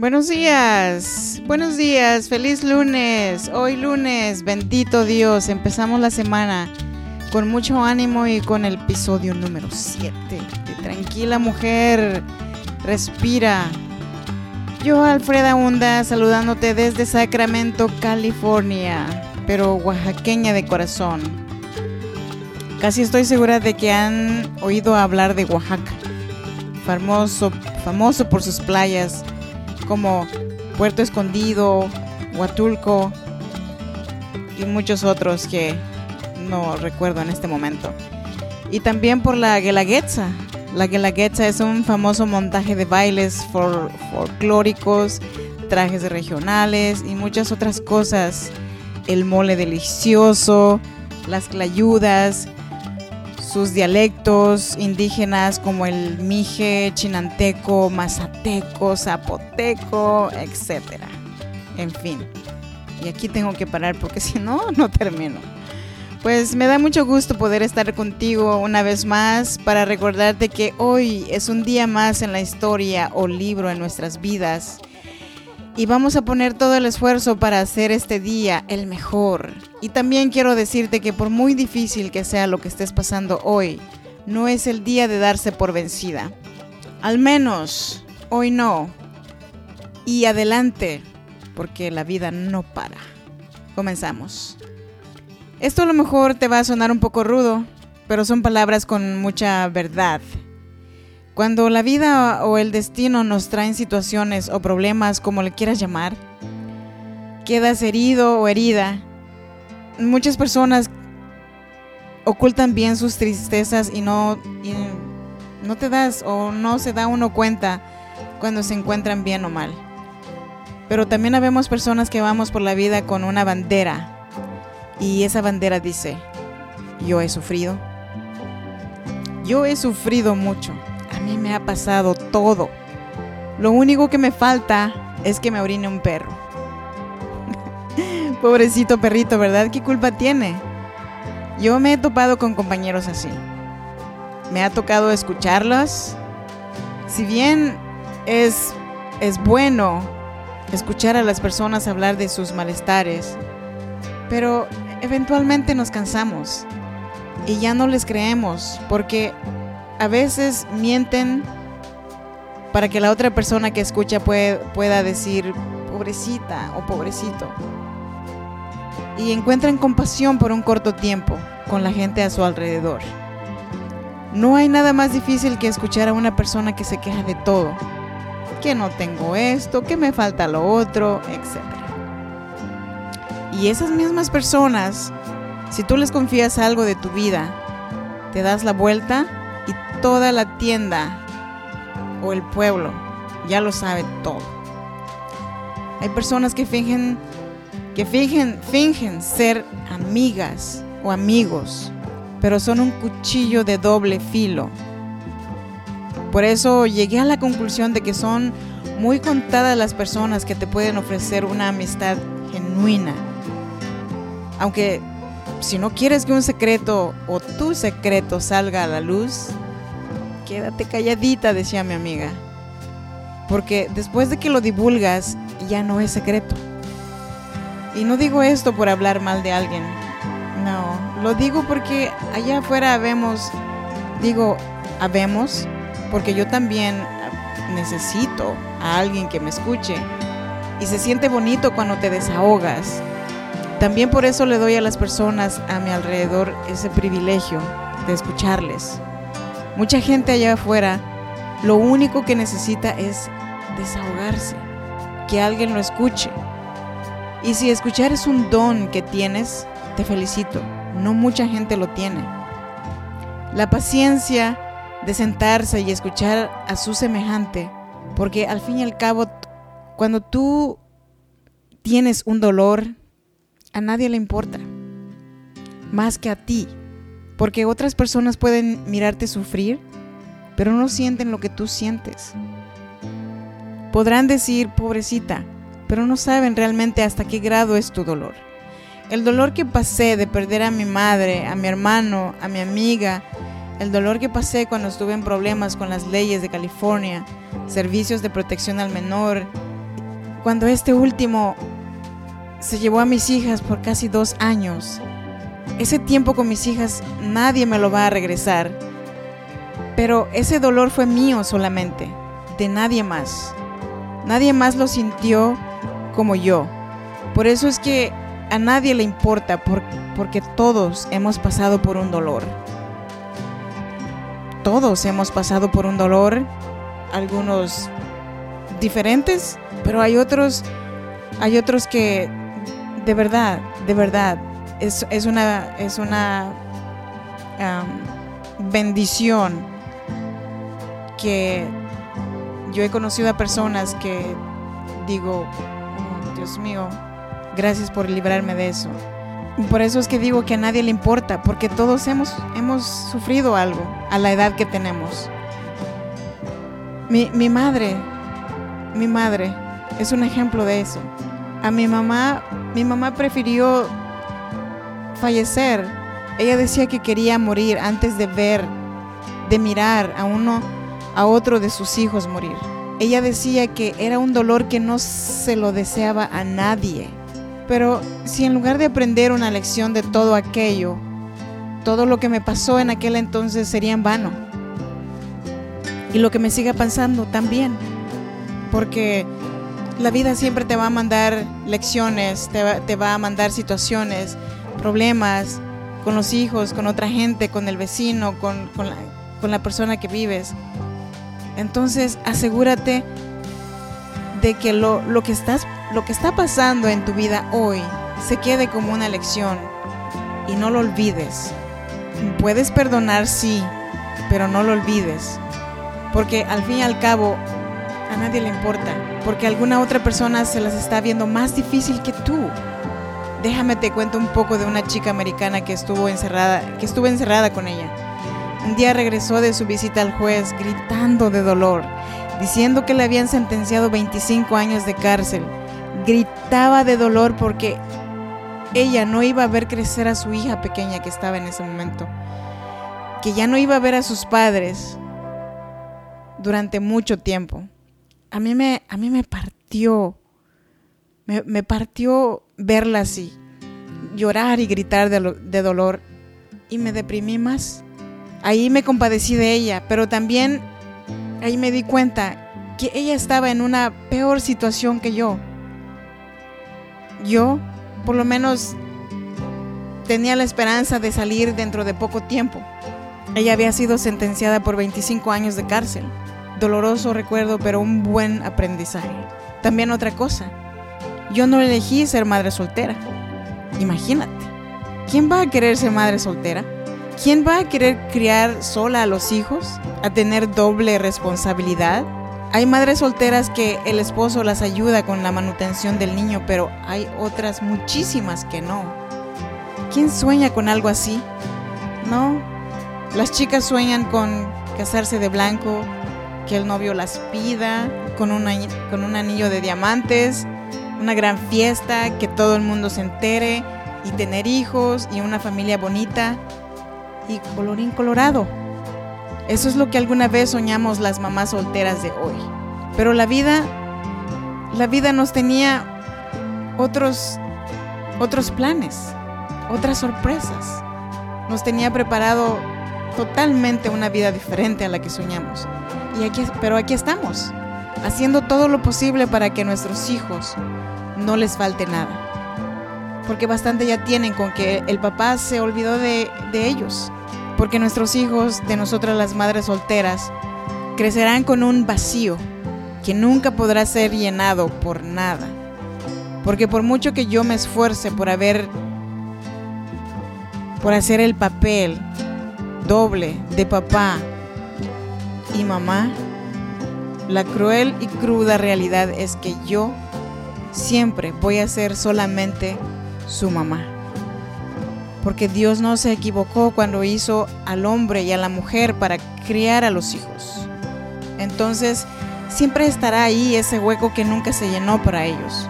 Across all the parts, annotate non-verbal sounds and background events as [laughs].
Buenos días, buenos días, feliz lunes. Hoy lunes, bendito Dios, empezamos la semana con mucho ánimo y con el episodio número 7 Tranquila mujer, respira. Yo, Alfreda Hunda, saludándote desde Sacramento, California, pero oaxaqueña de corazón. Casi estoy segura de que han oído hablar de Oaxaca, famoso, famoso por sus playas como Puerto Escondido, Huatulco y muchos otros que no recuerdo en este momento. Y también por la Guelaguetza. La Guelaguetza es un famoso montaje de bailes folclóricos, trajes regionales y muchas otras cosas. El mole delicioso, las clayudas, sus dialectos indígenas como el mije, chinanteco, mazateco, zapoteco, etc. En fin. Y aquí tengo que parar porque [laughs] si no, no termino. Pues me da mucho gusto poder estar contigo una vez más para recordarte que hoy es un día más en la historia o libro en nuestras vidas y vamos a poner todo el esfuerzo para hacer este día el mejor. Y también quiero decirte que por muy difícil que sea lo que estés pasando hoy, no es el día de darse por vencida. Al menos hoy no. Y adelante, porque la vida no para. Comenzamos. Esto a lo mejor te va a sonar un poco rudo, pero son palabras con mucha verdad cuando la vida o el destino nos traen situaciones o problemas, como le quieras llamar, quedas herido o herida. Muchas personas ocultan bien sus tristezas y no, no te das o no se da uno cuenta cuando se encuentran bien o mal. Pero también habemos personas que vamos por la vida con una bandera y esa bandera dice, yo he sufrido. Yo he sufrido mucho me ha pasado todo. Lo único que me falta es que me orine un perro. [laughs] Pobrecito perrito, ¿verdad? ¿Qué culpa tiene? Yo me he topado con compañeros así. Me ha tocado escucharlos. Si bien es, es bueno escuchar a las personas hablar de sus malestares, pero eventualmente nos cansamos y ya no les creemos porque a veces mienten para que la otra persona que escucha pueda decir pobrecita o pobrecito. Y encuentran compasión por un corto tiempo con la gente a su alrededor. No hay nada más difícil que escuchar a una persona que se queja de todo. Que no tengo esto, que me falta lo otro, etc. Y esas mismas personas, si tú les confías algo de tu vida, te das la vuelta toda la tienda o el pueblo ya lo sabe todo. Hay personas que fingen que fingen, fingen ser amigas o amigos, pero son un cuchillo de doble filo. Por eso llegué a la conclusión de que son muy contadas las personas que te pueden ofrecer una amistad genuina. Aunque si no quieres que un secreto o tu secreto salga a la luz, quédate calladita, decía mi amiga. Porque después de que lo divulgas, ya no es secreto. Y no digo esto por hablar mal de alguien. No, lo digo porque allá afuera habemos, digo, habemos, porque yo también necesito a alguien que me escuche. Y se siente bonito cuando te desahogas. También por eso le doy a las personas a mi alrededor ese privilegio de escucharles. Mucha gente allá afuera lo único que necesita es desahogarse, que alguien lo escuche. Y si escuchar es un don que tienes, te felicito. No mucha gente lo tiene. La paciencia de sentarse y escuchar a su semejante, porque al fin y al cabo, cuando tú tienes un dolor, a nadie le importa, más que a ti. Porque otras personas pueden mirarte sufrir, pero no sienten lo que tú sientes. Podrán decir, pobrecita, pero no saben realmente hasta qué grado es tu dolor. El dolor que pasé de perder a mi madre, a mi hermano, a mi amiga, el dolor que pasé cuando estuve en problemas con las leyes de California, servicios de protección al menor cuando este último se llevó a mis hijas por casi dos años, ese tiempo con mis hijas nadie me lo va a regresar. Pero ese dolor fue mío solamente, de nadie más. Nadie más lo sintió como yo. Por eso es que a nadie le importa, porque todos hemos pasado por un dolor. Todos hemos pasado por un dolor, algunos diferentes, pero hay otros, hay otros que de verdad, de verdad, es, una, es una bendición que yo he conocido a personas que digo, oh, Dios mío, gracias por librarme de eso. por eso es que digo que a nadie le importa, porque todos hemos, hemos sufrido algo a la edad que tenemos. Mi, mi madre, mi madre es un ejemplo de eso. A mi mamá, mi mamá prefirió fallecer. Ella decía que quería morir antes de ver, de mirar a uno, a otro de sus hijos morir. Ella decía que era un dolor que no se lo deseaba a nadie. Pero si en lugar de aprender una lección de todo aquello, todo lo que me pasó en aquel entonces sería en vano. Y lo que me siga pasando también. Porque la vida siempre te va a mandar lecciones, te va, a mandar situaciones, problemas con los hijos, con otra gente, con el vecino, con, la, persona que vives. Entonces asegúrate de que lo, lo, que estás, lo que está pasando en tu vida hoy se quede como una lección y no lo olvides. Puedes perdonar, sí, pero no lo olvides. Porque al fin y al cabo a nadie le importa, porque alguna otra persona se las está viendo más difícil que tú. Déjame te cuento un poco de una chica americana que estuvo encerrada, que estuvo encerrada con ella. Un día regresó de su visita al juez gritando de dolor, diciendo que le habían sentenciado 25 años de cárcel. Gritaba de dolor porque ella no iba a ver crecer a su hija pequeña que estaba en ese momento, que ya no iba a ver a sus padres durante mucho tiempo a mí me, a mí me partió, me, partió verla así, llorar y gritar de, de dolor y me deprimí más. Ahí me compadecí de ella, pero también ahí me di cuenta que ella estaba en una peor situación que yo. Yo, por lo menos, tenía la esperanza de salir dentro de poco tiempo. Ella había sido sentenciada por 25 años de cárcel doloroso recuerdo, pero un buen aprendizaje. También otra cosa, yo no elegí ser madre soltera. Imagínate, ¿quién va a querer ser madre soltera? ¿Quién va a querer criar sola a los hijos? ¿A tener doble responsabilidad? Hay madres solteras que el esposo las ayuda con la manutención del niño, pero hay otras muchísimas que no. ¿Quién sueña con algo así? No. Las chicas sueñan con casarse de blanco, que el novio las pida con un, con un anillo de diamantes, una gran fiesta, que todo el mundo se entere y tener hijos y una familia bonita y colorín colorado. Eso es lo que alguna vez soñamos las mamás solteras de hoy. Pero la vida, la vida nos tenía otros, otros planes, otras sorpresas. Nos tenía preparado totalmente una vida diferente a la que soñamos. Y aquí, pero aquí estamos, haciendo todo lo posible para que nuestros hijos no les falte nada. Porque bastante ya tienen con que el papá se olvidó de, de ellos. Porque nuestros hijos, de nosotras las madres solteras, crecerán con un vacío que nunca podrá ser llenado por nada. Porque por mucho que yo me esfuerce por haber por hacer el papel doble de papá y mamá, la cruel y cruda realidad es que yo siempre voy a ser solamente su mamá. Porque Dios no se equivocó cuando hizo al hombre y a la mujer para criar a los hijos. Entonces, siempre estará ahí ese hueco que nunca se llenó para ellos.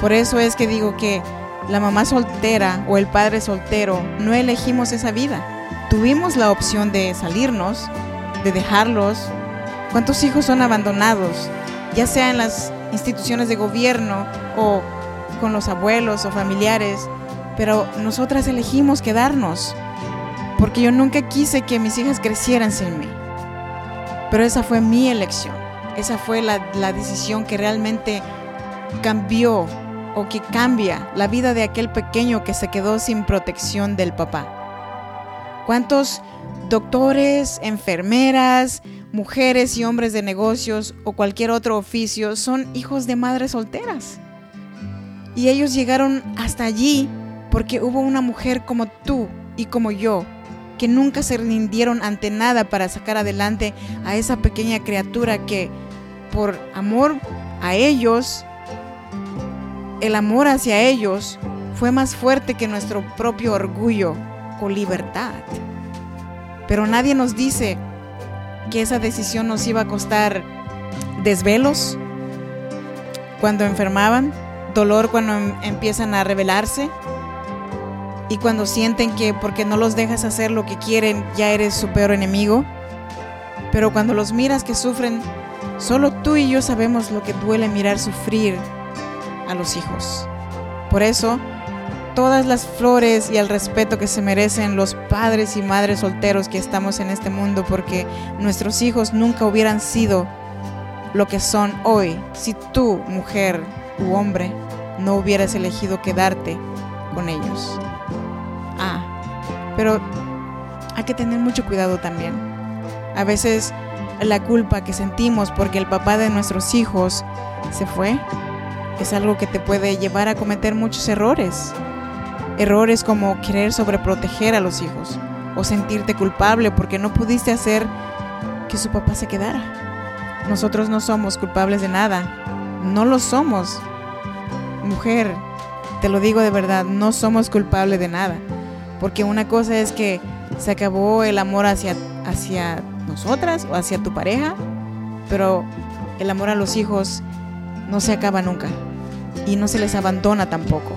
Por eso es que digo que la mamá soltera o el padre soltero no elegimos esa vida tuvimos la opción de salirnos, de dejarlos. ¿Cuántos hijos son abandonados? Ya sea en las instituciones de gobierno o con los abuelos o familiares, pero nosotras elegimos quedarnos, porque yo nunca quise que mis hijas crecieran sin mí. Pero esa fue mi elección, esa fue la, la decisión que realmente cambió o que cambia la vida de aquel pequeño que se quedó sin protección del papá. ¿Cuántos doctores, enfermeras, mujeres y hombres de negocios o cualquier otro oficio son hijos de madres solteras? Y ellos llegaron hasta allí porque hubo una mujer como tú y como yo que nunca se rindieron ante nada para sacar adelante a esa pequeña criatura que por amor a ellos el amor hacia ellos fue más fuerte que nuestro propio orgullo o libertad. Pero nadie nos dice que esa decisión nos iba a costar desvelos cuando enfermaban, dolor cuando em, empiezan a rebelarse y cuando sienten que porque no los dejas hacer lo que quieren ya eres su peor enemigo. Pero cuando los miras que sufren, solo tú y yo sabemos lo que duele mirar sufrir a los hijos. Por eso, todas las flores y el respeto que se merecen los padres y madres solteros que estamos en este mundo, porque nuestros hijos nunca hubieran sido lo que son hoy si tú, mujer u hombre, no hubieras elegido quedarte con ellos. Ah, pero hay que tener mucho cuidado también. A veces la culpa que sentimos porque el papá de nuestros hijos se fue es algo que te puede llevar a cometer muchos errores. Errores como querer sobreproteger a los hijos o sentirte culpable porque no pudiste hacer que su papá se quedara. Nosotros no somos culpables de nada. No lo somos. Mujer, te lo digo de verdad, no somos culpables de nada. Porque una cosa es que se acabó el amor hacia, hacia nosotras o hacia tu pareja, pero el amor a los hijos no se acaba nunca y no se les abandona tampoco.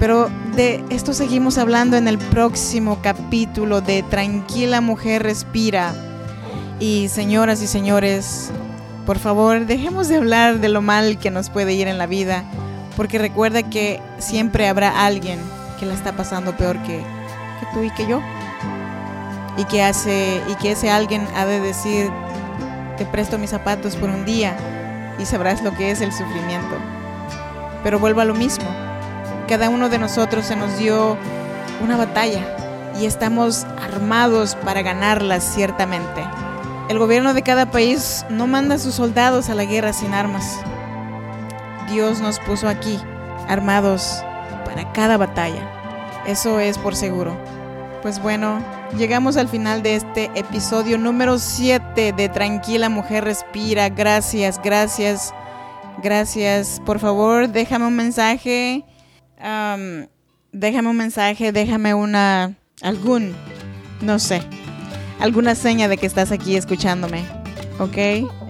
Pero de esto seguimos hablando en el próximo capítulo de Tranquila Mujer Respira. Y señoras y señores, por favor, dejemos de hablar de lo mal que nos puede ir en la vida, porque recuerda que siempre habrá alguien que la está pasando peor que, tú y que yo. Y que, hace, y que ese alguien ha de decir, te presto mis zapatos por un día y sabrás lo que es el sufrimiento. Pero vuelvo a lo mismo. Cada uno de nosotros se nos dio una batalla y estamos armados para ganarla ciertamente. El gobierno de cada país no manda a sus soldados a la guerra sin armas. Dios nos puso aquí, armados para cada batalla. Eso es por seguro. Pues bueno, llegamos al final de este episodio número 7 de Tranquila Mujer Respira. Gracias, gracias Gracias. Por favor, déjame un mensaje. Déjame un mensaje, déjame una. algún. no sé. alguna seña de que estás aquí escuchándome. ¿Ok?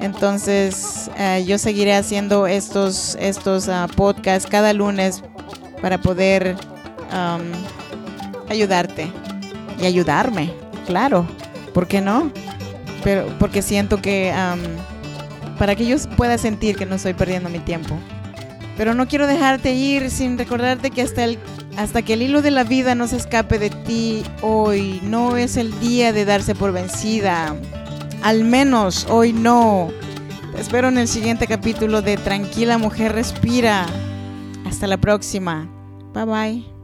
Entonces, eh, yo seguiré haciendo estos, estos ah, podcasts cada lunes para poder ayudarte y ayudarme, claro. ¿Por qué no? Pero porque siento que para que yo pueda sentir que no estoy perdiendo mi tiempo. Pero no quiero dejarte ir sin recordarte que hasta, el, hasta que el hilo de la vida no se escape de ti hoy, no es el día de darse por vencida. Al menos hoy no. Te espero en el siguiente capítulo de Tranquila Mujer Respira. Hasta la próxima. Bye bye.